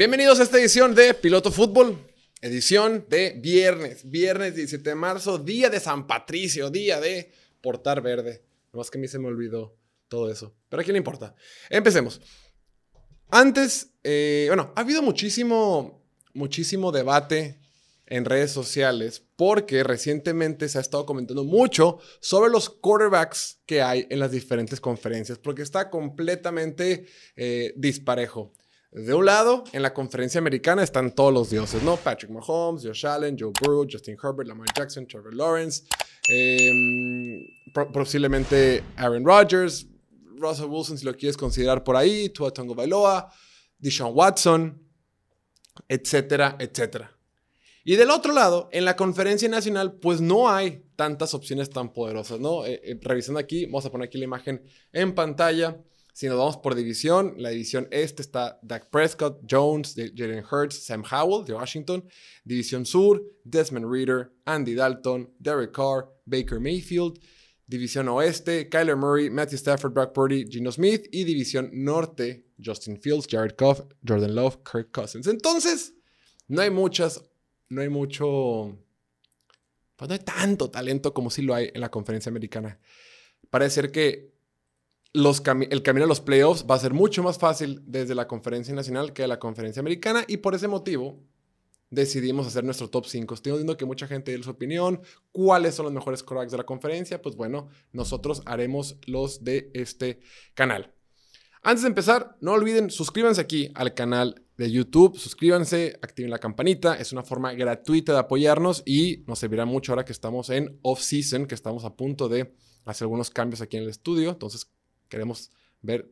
Bienvenidos a esta edición de Piloto Fútbol, edición de viernes, viernes 17 de marzo, día de San Patricio, día de portar verde. No que a mí se me olvidó todo eso, pero a quién le importa. Empecemos. Antes, eh, bueno, ha habido muchísimo, muchísimo debate en redes sociales porque recientemente se ha estado comentando mucho sobre los quarterbacks que hay en las diferentes conferencias, porque está completamente eh, disparejo. De un lado, en la conferencia americana están todos los dioses, ¿no? Patrick Mahomes, Josh Allen, Joe Burrow, Justin Herbert, Lamar Jackson, Trevor Lawrence, em, posiblemente Aaron Rodgers, Russell Wilson si lo quieres considerar por ahí, Tua Tongo Bailoa, Deshaun Watson, etcétera, etcétera. Y del otro lado, en la conferencia nacional, pues no hay tantas opciones tan poderosas, ¿no? Eh, eh, revisando aquí, vamos a poner aquí la imagen en pantalla. Si nos vamos por división, la división este está Dak Prescott, Jones, Jalen Hurts, Sam Howell de Washington. División sur, Desmond Reader, Andy Dalton, Derek Carr, Baker Mayfield. División oeste, Kyler Murray, Matthew Stafford, Brock Purdy, Gino Smith. Y división norte, Justin Fields, Jared Goff, Jordan Love, Kirk Cousins. Entonces, no hay muchas no hay mucho, pues no hay tanto talento como sí lo hay en la conferencia americana. Parece ser que el camino a los playoffs va a ser mucho más fácil desde la conferencia nacional que de la conferencia americana y por ese motivo decidimos hacer nuestro top 5. Estoy viendo que mucha gente dio su opinión. ¿Cuáles son los mejores quarterbacks de la conferencia? Pues bueno, nosotros haremos los de este canal. Antes de empezar, no olviden suscríbanse aquí al canal de YouTube. Suscríbanse, activen la campanita. Es una forma gratuita de apoyarnos y nos servirá mucho ahora que estamos en off-season, que estamos a punto de hacer algunos cambios aquí en el estudio. Entonces, queremos ver,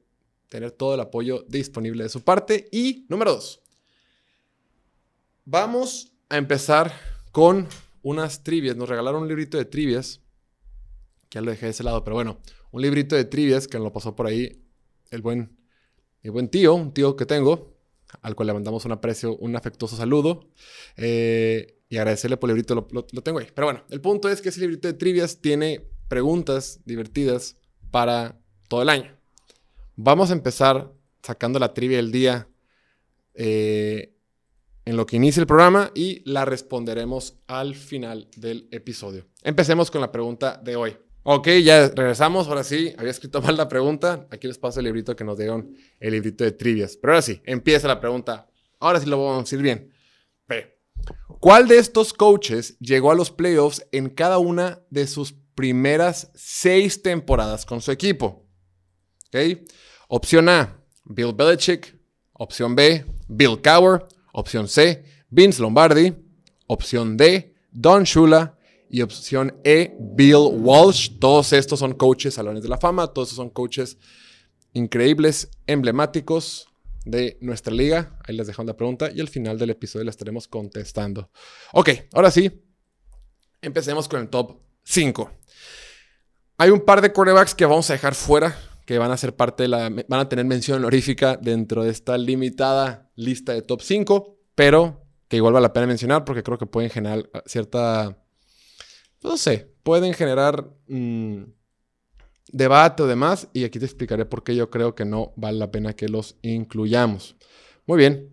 tener todo el apoyo disponible de su parte. Y número dos, vamos a empezar con unas trivias. Nos regalaron un librito de trivias. Que ya lo dejé de ese lado, pero bueno, un librito de trivias que nos lo pasó por ahí el buen, el buen tío, un tío que tengo, al cual le mandamos un aprecio, un afectuoso saludo. Eh, y agradecerle por el librito, lo, tengo ahí. Pero bueno, el punto es que ese librito de trivias tiene preguntas divertidas para todo el año. Vamos a empezar sacando la trivia del día eh, en lo que inicia el programa y la responderemos al final del episodio. Empecemos con la pregunta de hoy. Ok, ya regresamos. Ahora sí, había escrito mal la pregunta. Aquí les paso el librito que nos dieron, el librito de trivias. Pero ahora sí, empieza la pregunta. Ahora sí lo vamos a decir bien. P. ¿Cuál de estos coaches llegó a los playoffs en cada una de sus primeras seis temporadas con su equipo? Ok. Opción A, Bill Belichick. Opción B, Bill Cowher. Opción C, Vince Lombardi. Opción D, Don Shula. Y opción E, Bill Walsh. Todos estos son coaches salones de la fama. Todos estos son coaches increíbles, emblemáticos de nuestra liga. Ahí les dejamos la pregunta y al final del episodio la estaremos contestando. Ok, ahora sí, empecemos con el top 5. Hay un par de quarterbacks que vamos a dejar fuera, que van a ser parte de la. van a tener mención honorífica dentro de esta limitada lista de top 5, pero que igual vale la pena mencionar porque creo que pueden generar cierta no sé, pueden generar mm, debate o demás y aquí te explicaré por qué yo creo que no vale la pena que los incluyamos. Muy bien.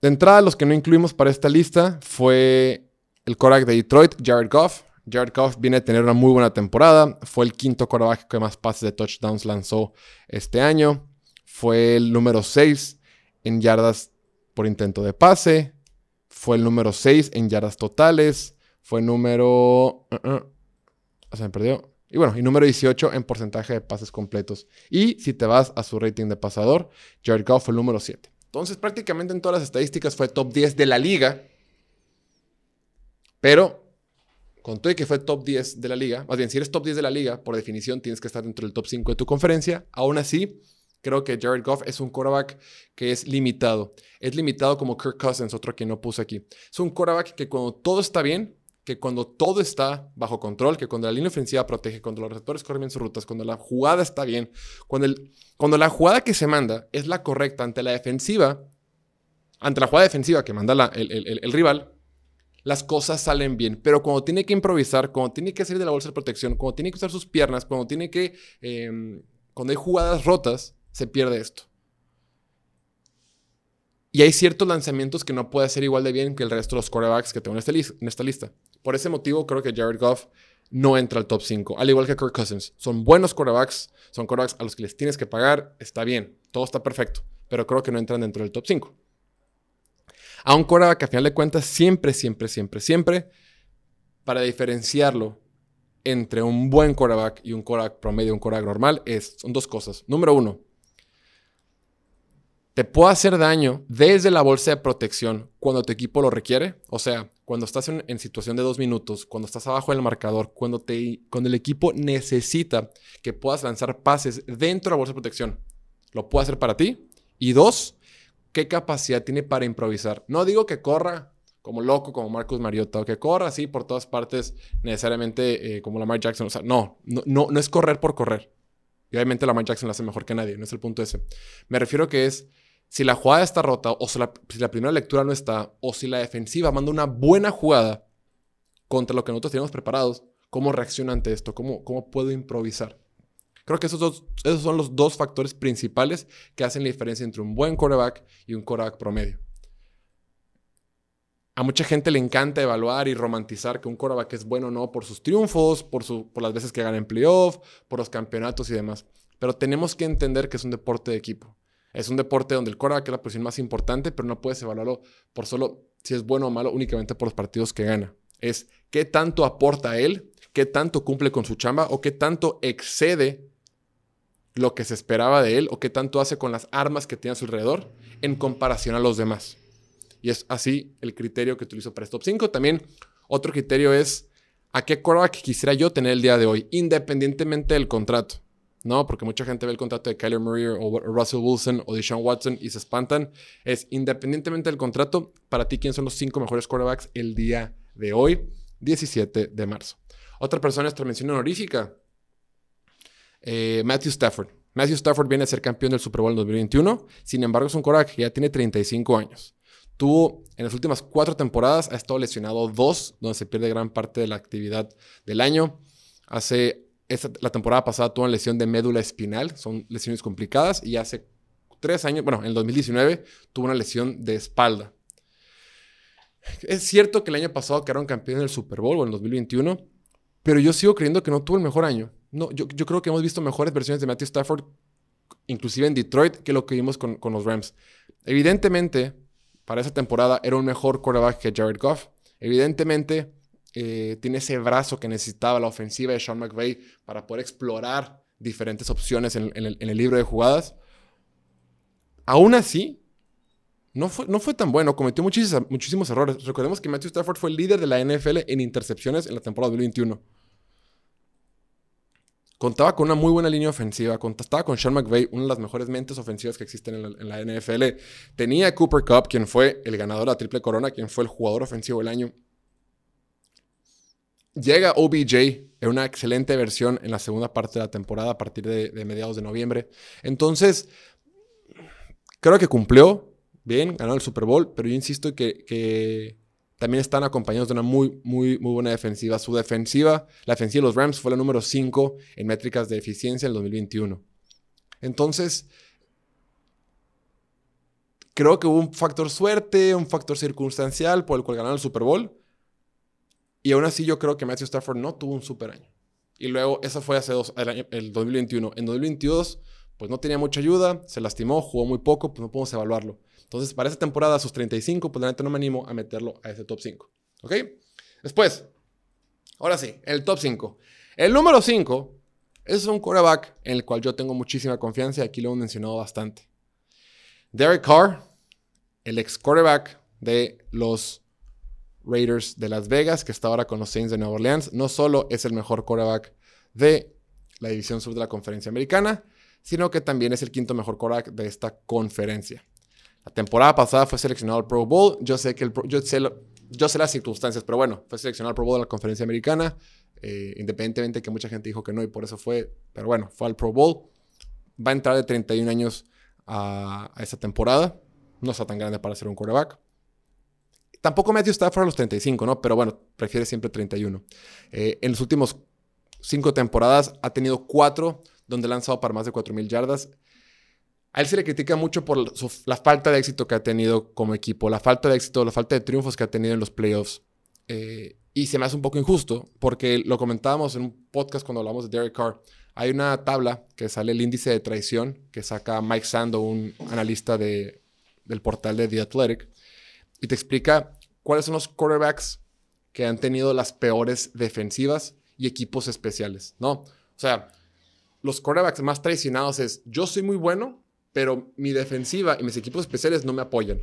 De entrada, los que no incluimos para esta lista fue el Korak de Detroit, Jared Goff. Jared Goff viene a tener una muy buena temporada. Fue el quinto quarterback que más pases de touchdowns lanzó este año. Fue el número 6 en yardas por intento de pase. Fue el número 6 en yardas totales. Fue número... Uh, uh, se me perdió. Y bueno, y número 18 en porcentaje de pases completos. Y si te vas a su rating de pasador, Jared Goff fue el número 7. Entonces, prácticamente en todas las estadísticas fue top 10 de la liga. Pero, con todo y que fue top 10 de la liga, más bien, si eres top 10 de la liga, por definición tienes que estar dentro del top 5 de tu conferencia. Aún así, creo que Jared Goff es un quarterback que es limitado. Es limitado como Kirk Cousins, otro que no puse aquí. Es un quarterback que cuando todo está bien, que cuando todo está bajo control, que cuando la línea ofensiva protege, cuando los receptores corren bien sus rutas, cuando la jugada está bien, cuando, el, cuando la jugada que se manda es la correcta ante la defensiva, ante la jugada defensiva que manda el, rival, las cosas salen bien. Pero cuando tiene que improvisar, cuando tiene que salir de la bolsa de protección, cuando tiene que usar sus piernas, cuando tiene que... Em, cuando hay jugadas rotas, se pierde esto. Y hay ciertos lanzamientos que no puede hacer igual de bien que el resto de los quarterbacks que tengo en esta, en esta lista. Por ese motivo, creo que Jared Goff no entra al top 5, al igual que Kirk Cousins. Son buenos quarterbacks, son quarterbacks a los que les tienes que pagar, está bien, todo está perfecto, pero creo que no entran dentro del top 5. A un quarterback que a final de cuentas siempre, siempre, siempre, siempre, para diferenciarlo entre un buen quarterback y un quarterback promedio, un quarterback normal, es, son dos cosas. Número uno, te puede hacer daño desde la bolsa de protección cuando tu equipo lo requiere. O sea, cuando estás en, situación de dos minutos, cuando estás abajo del marcador, cuando, te, cuando el equipo necesita que puedas lanzar pases dentro de la bolsa de protección. Lo puede hacer para ti. Y dos, qué capacidad tiene para improvisar. No digo que corra como loco, como Marcus Mariota, o que corra así por todas partes, necesariamente eh, como Lamar Jackson. O sea, no, no, no, es correr por correr. Y obviamente Lamar Jackson lo hace mejor que nadie, no es el punto ese. Me refiero que es si la jugada está rota, o si la, primera lectura no está, o si la defensiva manda una buena jugada contra lo que nosotros tenemos preparados, ¿cómo reacciona ante esto? ¿Cómo, cómo puedo improvisar? Creo que esos, esos son los dos factores principales que hacen la diferencia entre un buen quarterback y un quarterback promedio. A mucha gente le encanta evaluar y romantizar que un quarterback es bueno o no por sus triunfos, por, su, por las veces que gana en playoff, por los campeonatos y demás. Pero tenemos que entender que es un deporte de equipo. Es un deporte donde el quarterback es la posición más importante, pero no puedes evaluarlo por solo si es bueno o malo, únicamente por los partidos que gana. Es qué tanto aporta él, qué tanto cumple con su chamba o qué tanto excede lo que se esperaba de él o qué tanto hace con las armas que tiene a su alrededor en comparación a los demás. Y es así el criterio que utilizo para este top 5. También otro criterio es a qué quarterback quisiera yo tener el día de hoy, independientemente del contrato. ¿no? Porque mucha gente ve el contrato de Kyler Murray o Russell Wilson o de Sean Watson y se espantan. Es independientemente del contrato, para ti, ¿quiénes son los cinco mejores quarterbacks el día de hoy, 17 de marzo? Otra persona es mención honorífica, eh, Matthew Stafford. Matthew Stafford viene a ser campeón del Super Bowl en 2021, sin embargo es un quarterback que ya tiene 35 años. Tuvo en las últimas cuatro temporadas, ha estado lesionado dos, donde se pierde gran parte de la actividad del año. Hace la temporada pasada tuvo una lesión de médula espinal, son lesiones complicadas, y hace tres años, bueno, en el 2019 tuvo una lesión de espalda. Es cierto que el año pasado quedaron campeones del Super Bowl, o en el 2021, pero yo sigo creyendo que no tuvo el mejor año. No, yo, creo que hemos visto mejores versiones de Matthew Stafford, inclusive en Detroit, que lo que vimos con, los Rams. Evidentemente, para esa temporada era un mejor quarterback que Jared Goff. Evidentemente, eh, tiene ese brazo que necesitaba la ofensiva de Sean McVay para poder explorar diferentes opciones en, el, libro de jugadas. Aún así, no fue, no fue tan bueno, cometió muchísimos, muchísimos errores. Recordemos que Matthew Stafford fue el líder de la NFL en intercepciones en la temporada 2021. Contaba con una muy buena línea ofensiva, contaba con Sean McVay, una de las mejores mentes ofensivas que existen en la, NFL. Tenía a Cooper Cup, quien fue el ganador de la triple corona, quien fue el jugador ofensivo del año. Llega OBJ en una excelente versión en la segunda parte de la temporada a partir de, mediados de noviembre. Entonces, creo que cumplió bien, ganó el Super Bowl, pero yo insisto que también están acompañados de una muy, muy, muy buena defensiva. Su defensiva, la defensiva de los Rams fue la número 5 en métricas de eficiencia en el 2021. Entonces, creo que hubo un factor suerte, un factor circunstancial por el cual ganaron el Super Bowl, y aún así yo creo que Matthew Stafford no tuvo un super año. Y luego, eso fue hace dos, el, el 2021. En 2022, pues no tenía mucha ayuda, se lastimó, jugó muy poco, pues no podemos evaluarlo. Entonces, para esa temporada, sus 35, pues la neta no me animo a meterlo a ese top 5. ¿Ok? Después, ahora sí, el top 5. El número 5 es un quarterback en el cual yo tengo muchísima confianza y aquí lo he mencionado bastante. Derek Carr, el ex quarterback de los Raiders de Las Vegas, que está ahora con los Saints de Nueva Orleans, no solo es el mejor quarterback de la división sur de la conferencia americana, sino que también es el quinto mejor quarterback de esta conferencia. La temporada pasada fue seleccionado al Pro Bowl. Yo sé que el sé yo sé las circunstancias, pero bueno, fue seleccionado al Pro Bowl de la conferencia americana, eh, independientemente que mucha gente dijo que no y por eso fue, pero bueno, fue al Pro Bowl. Va a entrar de 31 años a, a esta temporada. No está tan grande para ser un quarterback. Tampoco Matthew Stafford a los 35, ¿no? Pero bueno, prefiere siempre 31. Eh, en los últimos cinco temporadas ha tenido cuatro donde ha lanzado para más de 4.000 yardas. A él se le critica mucho por la falta de éxito que ha tenido como equipo, la falta de éxito, la falta de triunfos que ha tenido en los playoffs. Eh, y se me hace un poco injusto, porque lo comentábamos en un podcast cuando hablamos de Derek Carr. Hay una tabla que sale el índice de traición que saca Mike Sando, un analista de, del portal de The Athletic, y te explica cuáles son los quarterbacks que han tenido las peores defensivas y equipos especiales, ¿no? O sea, los quarterbacks más traicionados es, yo soy muy bueno, pero mi defensiva y mis equipos especiales no me apoyan.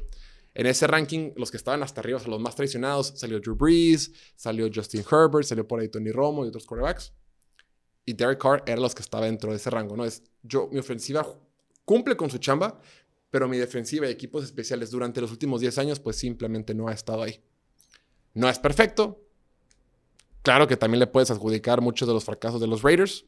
En ese ranking, los que estaban hasta arriba, son los más traicionados, salió Drew Brees, salió Justin Herbert, salió por ahí Tony Romo y otros quarterbacks. Y Derek Carr era los que estaba dentro de ese rango, ¿no? Es, yo, mi ofensiva cumple con su chamba, pero mi defensiva y equipos especiales durante los últimos 10 años, pues simplemente no ha estado ahí. No es perfecto. Claro que también le puedes adjudicar muchos de los fracasos de los Raiders,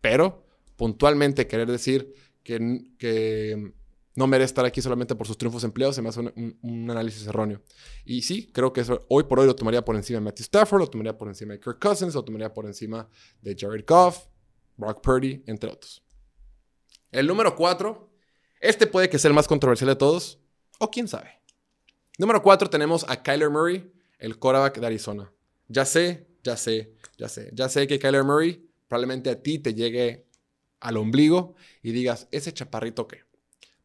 pero puntualmente querer decir que, no merece estar aquí solamente por sus triunfos empleados, se me hace un, análisis erróneo. Y sí, creo que hoy por hoy lo tomaría por encima de Matthew Stafford, lo tomaría por encima de Kirk Cousins, lo tomaría por encima de Jared Goff, Brock Purdy, entre otros. El número 4, este puede que sea el más controversial de todos, o quién sabe. Número 4 tenemos a Kyler Murray, el quarterback de Arizona. Ya sé, ya sé, ya sé, ya sé que Kyler Murray probablemente a ti te llegue al ombligo y digas, ese chaparrito qué.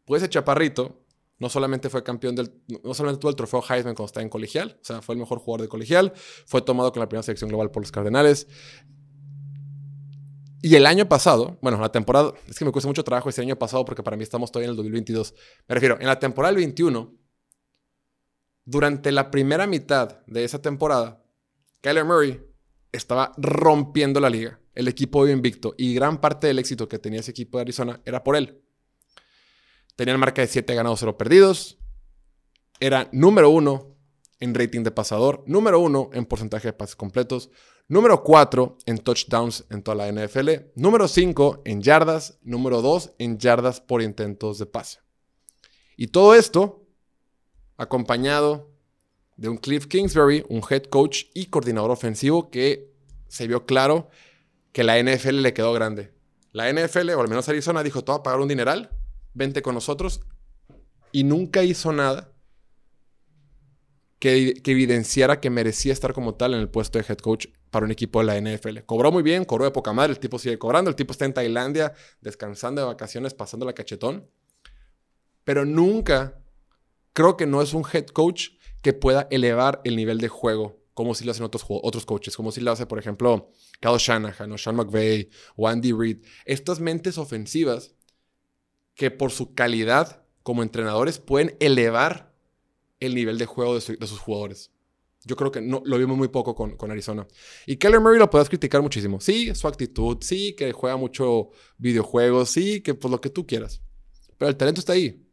Pues ese chaparrito no solamente fue campeón del, no solamente tuvo el trofeo Heisman cuando estaba en colegial, o sea, fue el mejor jugador de colegial, fue tomado con la primera selección global por los Cardenales. Y el año pasado, bueno, la temporada, es que me cuesta mucho trabajo ese año pasado porque para mí estamos todavía en el 2022. Me refiero, en la temporada del 21, durante la primera mitad de esa temporada, Kyler Murray estaba rompiendo la liga el equipo invicto y gran parte del éxito que tenía ese equipo de Arizona era por él. Tenían marca de 7 ganados, 0 perdidos. Era número uno en rating de pasador, número uno en porcentaje de pases completos, número 4 en touchdowns en toda la NFL, número 5 en yardas, número 2 en yardas por intentos de pase. Y todo esto acompañado de un Cliff Kingsbury, un head coach y coordinador ofensivo que se vio claro que la NFL le quedó grande. La NFL, o al menos Arizona, dijo, todo a pagar un dineral, vente con nosotros. Y nunca hizo nada que, evidenciara que merecía estar como tal en el puesto de head coach para un equipo de la NFL. Cobró muy bien, cobró de poca madre, el tipo sigue cobrando, el tipo está en Tailandia, descansando de vacaciones, pasando la cachetón. Pero nunca, creo que no es un head coach que pueda elevar el nivel de juego como si lo hacen otros, otros coaches, como si lo hace, por ejemplo, Kyle Shanahan o Sean McVay o Andy Reid. Estas mentes ofensivas que por su calidad como entrenadores pueden elevar el nivel de juego de, sus jugadores. Yo creo que no, lo vimos muy poco con, Arizona. Y Keller Murray lo puedes criticar muchísimo. Sí, su actitud, sí, que juega mucho videojuegos, sí, que pues lo que tú quieras. Pero el talento está ahí.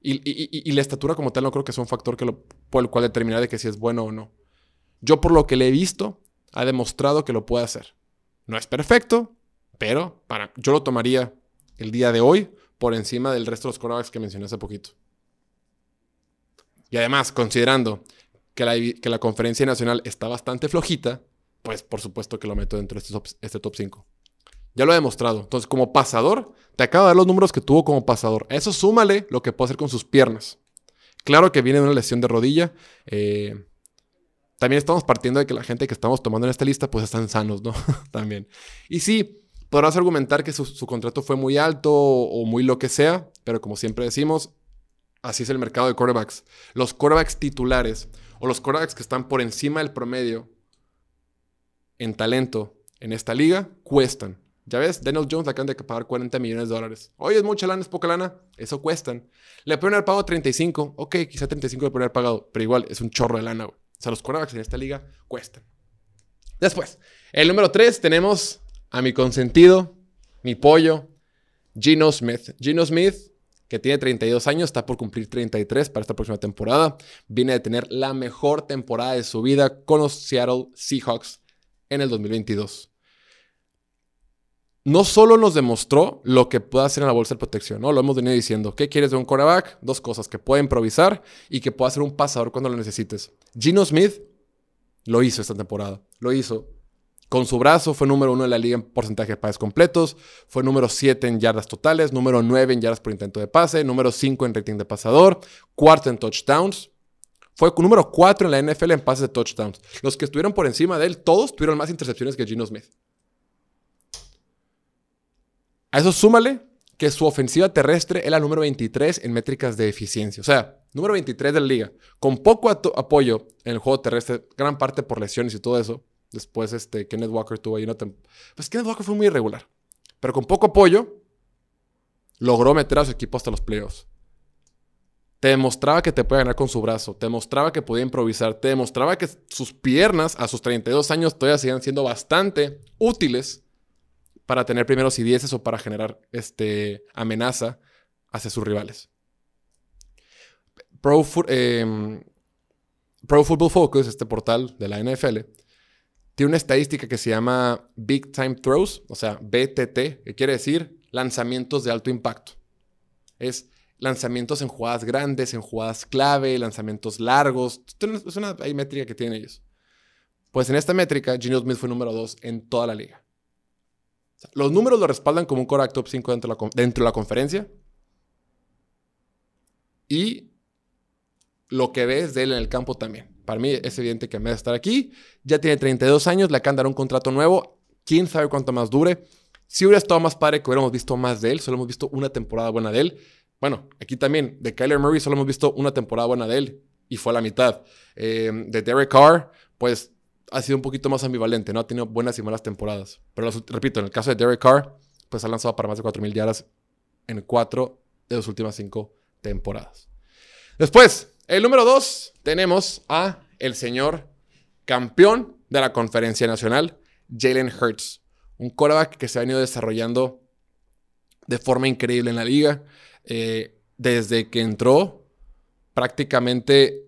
Y, y, la estatura como tal no creo que sea un factor que lo, por el cual determinar de que si es bueno o no. Yo por lo que le he visto, ha demostrado que lo puede hacer. No es perfecto, pero para, yo lo tomaría el día de hoy por encima del resto de los quarterbacks que mencioné hace poquito. Y además, considerando que la, que la conferencia nacional está bastante flojita, pues por supuesto que lo meto dentro de este este top 5. Ya lo he demostrado. Entonces, como pasador, te acabo de dar los números que tuvo como pasador. A eso súmale lo que puede hacer con sus piernas. Claro que viene de una lesión de rodilla. Eh, también estamos partiendo de que la gente que estamos tomando en esta lista pues están sanos, ¿no? También. Y sí, podrás argumentar que su, contrato fue muy alto o, muy lo que sea, pero como siempre decimos, así es el mercado de quarterbacks. Los quarterbacks titulares o los quarterbacks que están por encima del promedio en talento en esta liga cuestan. Ya ves, Daniel Jones acaban de pagar 40 millones de dólares. Oye, es mucha lana, es poca lana. Eso cuestan. Le pueden haber pagado 35. Ok, quizá 35 le pueden haber pagado, pero igual es un chorro de lana. O sea, los quarterbacks en esta liga cuestan. Después, el número 3 tenemos a mi consentido, mi pollo, Gino Smith. Gino Smith, que tiene 32 años, está por cumplir 33 para esta próxima temporada. Viene de tener la mejor temporada de su vida con los Seattle Seahawks en el 2022 no solo nos demostró lo que puede hacer en la bolsa de protección, ¿no? Lo hemos venido diciendo. ¿Qué quieres de un quarterback? Dos cosas, que puede improvisar y que pueda ser un pasador cuando lo necesites. Gino Smith lo hizo esta temporada. Lo hizo Con su brazo fue número uno en la liga en porcentaje de pases completos, fue número 7 en yardas totales, número 9 en yardas por intento de pase, número 5 en rating de pasador, cuarto en touchdowns. Fue número 4 en la NFL en pases de touchdowns. Los que estuvieron por encima de él, todos tuvieron más intercepciones que Gino Smith. A eso súmale que su ofensiva terrestre es la número 23 en métricas de eficiencia. O sea, número 23 de la liga. Con poco apoyo en el juego terrestre, gran parte por lesiones y todo eso. Después, este, Kenneth Walker tuvo ahí una Pues Kenneth Walker fue muy irregular. Pero con poco apoyo, logró meter a su equipo hasta los playoffs. Te demostraba que te puede ganar con su brazo. Te demostraba que podía improvisar. Te demostraba que sus piernas a sus 32 años todavía siguen siendo bastante útiles para tener primeros y dieces o para generar este, amenaza hacia sus rivales. Pro, em, Football Focus, este portal de la NFL, tiene una estadística que se llama Big Time Throws, o sea, BTT, que quiere decir lanzamientos de alto impacto. Es lanzamientos en jugadas grandes, en jugadas clave, lanzamientos largos. Es una hay métrica que tienen ellos. Pues en esta métrica, Gino Smith fue número 2 en toda la liga. Los números lo respaldan como un core top 5 dentro de, la, dentro de la conferencia. Y lo que ves de él en el campo también. Para mí es evidente que merece estar aquí. Ya tiene 32 años, le acaban de dar un contrato nuevo. Quién sabe cuánto más dure. Si hubiera estado más padre que hubiéramos visto más de él, solo hemos visto una temporada buena de él. Bueno, aquí también, de Kyler Murray solo hemos visto una temporada buena de él y fue a la mitad. Em, de Derek Carr, pues ha sido un poquito más ambivalente, ¿no? Ha tenido buenas y malas temporadas. Pero repito, en el caso de Derek Carr, pues ha lanzado para más de 4.000 yardas en cuatro de las últimas cinco temporadas. Después, el número dos, tenemos a el señor campeón de la conferencia nacional, Jalen Hurts. Un quarterback que se ha venido desarrollando de forma increíble en la liga. Eh, desde que entró, prácticamente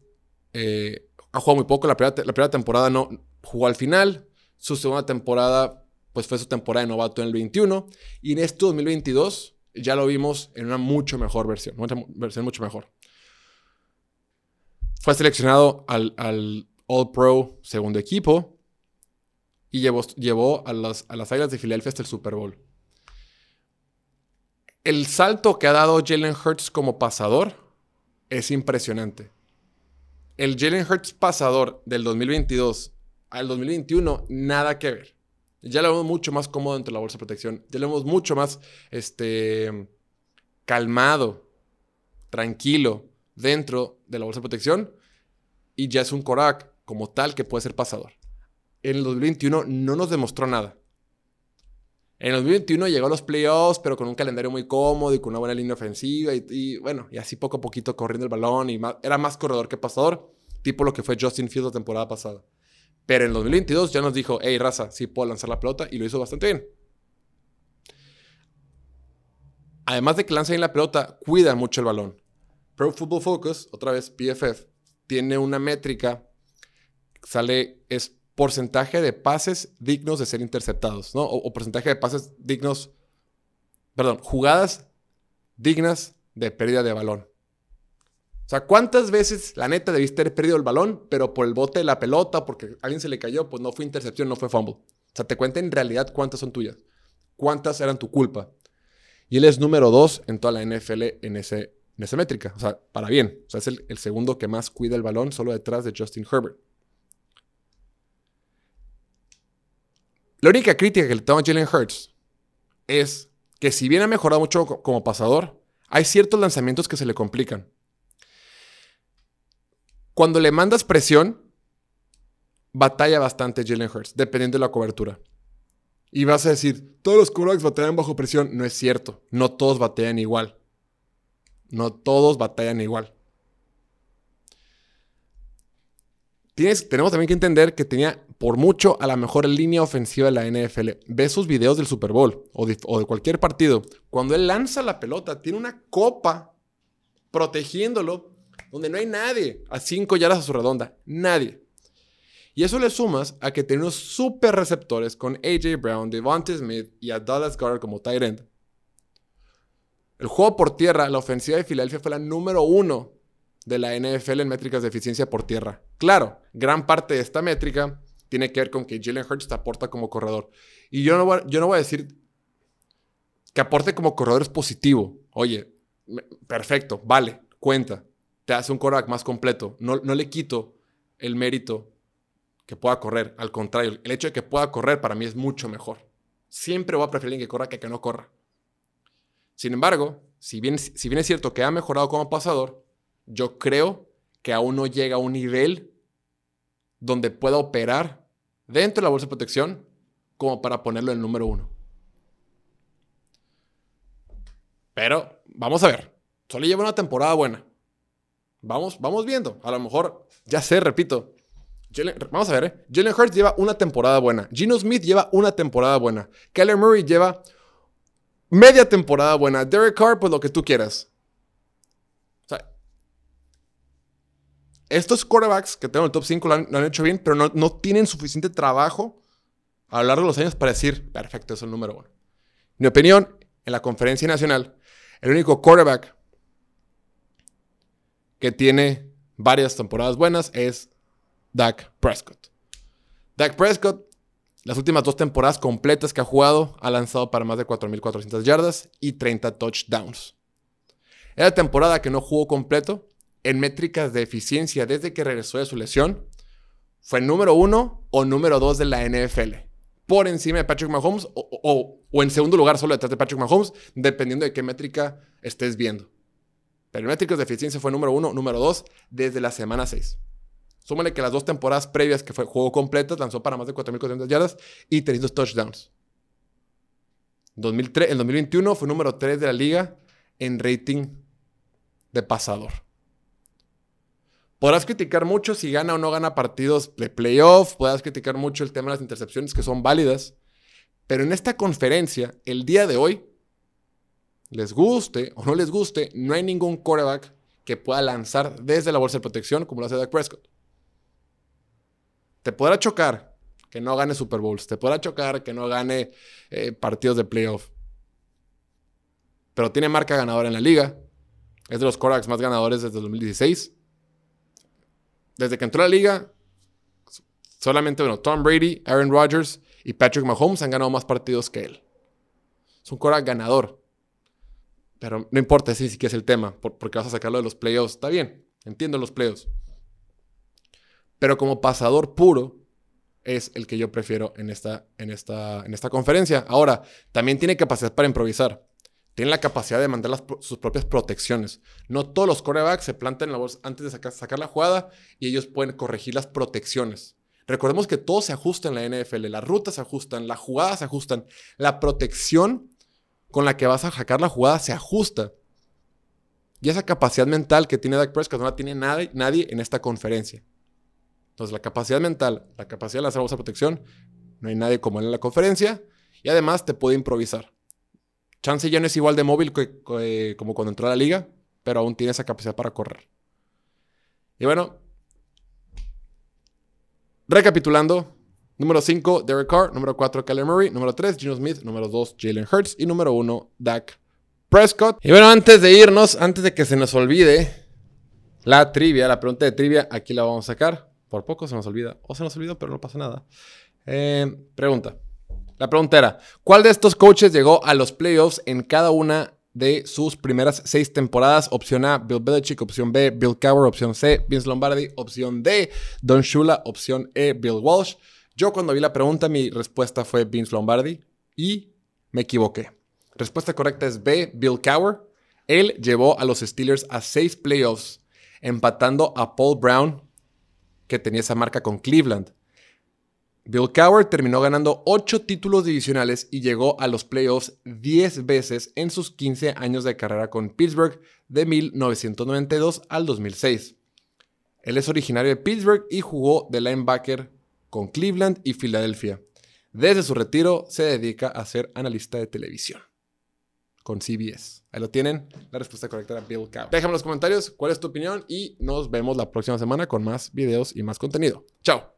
eh, ha jugado muy poco. La primera, la primera, temporada no jugó al final. Su segunda temporada, pues fue su temporada de novato en el 21. Y en este 2022 ya lo vimos en una mucho mejor versión. Una versión mucho mejor. Fue seleccionado al, All Pro segundo equipo y llevó, llevó a, las, a las Águilas de Filadelfia hasta el Super Bowl. El salto que ha dado Jalen Hurts como pasador es impresionante. El Jalen Hurts pasador del 2022 al 2021, nada que ver. Ya lo vemos mucho más cómodo dentro de la bolsa de protección. Ya lo vemos mucho más este, calmado, tranquilo dentro de la bolsa de protección y ya es un Korak como tal que puede ser pasador. En el 2021 no nos demostró nada. En el 2021 llegó a los playoffs, pero con un calendario muy cómodo y con una buena línea ofensiva y, bueno, y así poco a poquito corriendo el balón y era más corredor que pasador, tipo lo que fue Justin Fields la temporada pasada. Pero en el 2022 ya nos dijo, hey, raza, sí puedo lanzar la pelota y lo hizo bastante bien. Además de que lanza bien la pelota, cuida mucho el balón. Pro Football Focus, otra vez PFF, tiene una métrica, sale, es porcentaje de pases dignos de ser interceptados, ¿no? O, porcentaje de pases dignos, perdón, jugadas dignas de pérdida de balón. O sea, ¿cuántas veces la neta debiste haber perdido el balón, pero por el bote de la pelota, porque alguien se le cayó, pues no fue intercepción, no fue fumble? O sea, te cuenta en realidad cuántas son tuyas, cuántas eran tu culpa. Y él es número dos en toda la NFL en ese en esa métrica. O sea, para bien. O sea, es el, segundo que más cuida el balón, solo detrás de Justin Herbert. La única crítica que le tengo a Jalen Hurts es que si bien ha mejorado mucho como pasador, hay ciertos lanzamientos que se le complican. Cuando le mandas presión, batalla bastante Jalen Hurts, dependiendo de la cobertura. Y vas a decir, todos los quarterbacks batallan bajo presión. No es cierto. No todos batallan igual. No todos batallan igual. Tienes, tenemos también que entender que tenía por mucho a la mejor línea ofensiva de la NFL. Ve sus videos del Super Bowl o de, o de cualquier partido. Cuando él lanza la pelota, tiene una copa protegiéndolo donde no hay nadie a cinco yardas a su redonda. Nadie. Y eso le sumas a que tiene unos super receptores con AJ Brown, Devontae Smith y a Dallas Garner como tight end. El juego por tierra, la ofensiva de Filadelfia fue la número uno de la NFL en métricas de eficiencia por tierra. Claro, gran parte de esta métrica tiene que ver con que Jalen Hurts te aporta como corredor. Y yo no yo no voy a decir que aporte como corredor es positivo. Oye, perfecto, vale, cuenta. Te hace un quarterback más completo. No, no le quito el mérito que pueda correr. Al contrario, el hecho de que pueda correr para mí es mucho mejor. Siempre voy a preferir que corra que que no corra. Sin embargo, si bien, si bien es cierto que ha mejorado como pasador, yo creo que aún no llega a un nivel donde pueda operar dentro de la bolsa de protección como para ponerlo en el número uno. Pero vamos a ver. Solo lleva una temporada buena. Vamos, vamos viendo. A lo mejor, ya sé, repito. vamos a ver, ¿eh? Jalen Hurts lleva una temporada buena. Gino Smith lleva una temporada buena. Keller Murray lleva media temporada buena. Derek Carr, pues lo que tú quieras. O sea, estos quarterbacks que tengo en el top 5 lo han, hecho bien, pero no, no, tienen suficiente trabajo a lo largo de los años para decir, perfecto, es el número uno. Mi opinión, en la conferencia nacional, el único quarterback que tiene varias temporadas buenas es Dak Prescott. Dak Prescott, las últimas dos temporadas completas que ha jugado, ha lanzado para más de 4.400 yardas y 30 touchdowns. Era temporada que no jugó completo en métricas de eficiencia desde que regresó de su lesión. Fue número uno o número dos de la NFL por encima de Patrick Mahomes o, en segundo lugar solo detrás de Patrick Mahomes, dependiendo de qué métrica estés viendo. Métricas de eficiencia fue número uno, número dos, desde la semana 6. Súmale que las dos temporadas previas que fue juego completo, lanzó para más de 4.400 yardas y 300 touchdowns. 2003, en 2021 fue número 3 de la liga en rating de pasador. Podrás criticar mucho si gana o no gana partidos de playoff, podrás criticar mucho el tema de las intercepciones que son válidas, pero en esta conferencia, el día de hoy, les guste o no les guste, no hay ningún quarterback que pueda lanzar desde la bolsa de protección como lo hace Dak Prescott. Te podrá chocar que no gane Super Bowls, te podrá chocar que no gane eh, partidos de playoff, pero tiene marca ganadora en la liga. Es de los quarterbacks más ganadores desde 2016 desde que entró a la liga, solamente bueno, Tom Brady, Aaron Rodgers y Patrick Mahomes han ganado más partidos que él. Es un cora ganador. Pero no importa si que es el tema, porque vas a sacarlo de los playoffs. Está bien, entiendo los playoffs. Pero como pasador puro, es el que yo prefiero en esta, en esta, en esta conferencia. Ahora, también tiene capacidad para improvisar tienen la capacidad de mandar sus propias protecciones. No todos los corebacks se plantan en la bolsa antes de sacar, sacar, la jugada y ellos pueden corregir las protecciones. Recordemos que todo se ajusta en la NFL. Las rutas se ajustan, las jugadas se ajustan. La protección con la que vas a sacar la jugada se ajusta. Y esa capacidad mental que tiene Dak Prescott no la tiene nadie, nadie en esta conferencia. Entonces, la capacidad mental, la capacidad de lanzar bolsa de protección, no hay nadie como él en la conferencia. Y además te puede improvisar. Chance ya no es igual de móvil que, como cuando entró a la liga, pero aún tiene esa capacidad para correr. Y bueno, recapitulando. Número 5, Derek Carr. Número 4, Kyler Murray. Número 3, Gino Smith. Número 2, Jalen Hurts. Y número 1, Dak Prescott. Y bueno, antes de irnos, antes de que se nos olvide la trivia, la pregunta de trivia, aquí la vamos a sacar. Por poco se nos olvida. O se nos olvidó, pero no pasa nada. Eh, pregunta. La pregunta era, ¿cuál de estos coaches llegó a los playoffs en cada una de sus primeras seis temporadas? Opción A, Bill Belichick. Opción B, Bill Cowher. Opción C, Vince Lombardi. Opción D, Don Shula. Opción E, Bill Walsh. Yo cuando vi la pregunta, mi respuesta fue Vince Lombardi y me equivoqué. Respuesta correcta es B, Bill Cowher. Él llevó a los Steelers a seis playoffs, empatando a Paul Brown, que tenía esa marca con Cleveland. Bill Cowher terminó ganando 8 títulos divisionales y llegó a los playoffs 10 veces en sus 15 años de carrera con Pittsburgh de 1992 al 2006. Él es originario de Pittsburgh y jugó de linebacker con Cleveland y Filadelfia. Desde su retiro se dedica a ser analista de televisión con CBS. Ahí lo tienen. La respuesta correcta era Bill Cowher. Déjame en los comentarios cuál es tu opinión y nos vemos la próxima semana con más videos y más contenido. Chao.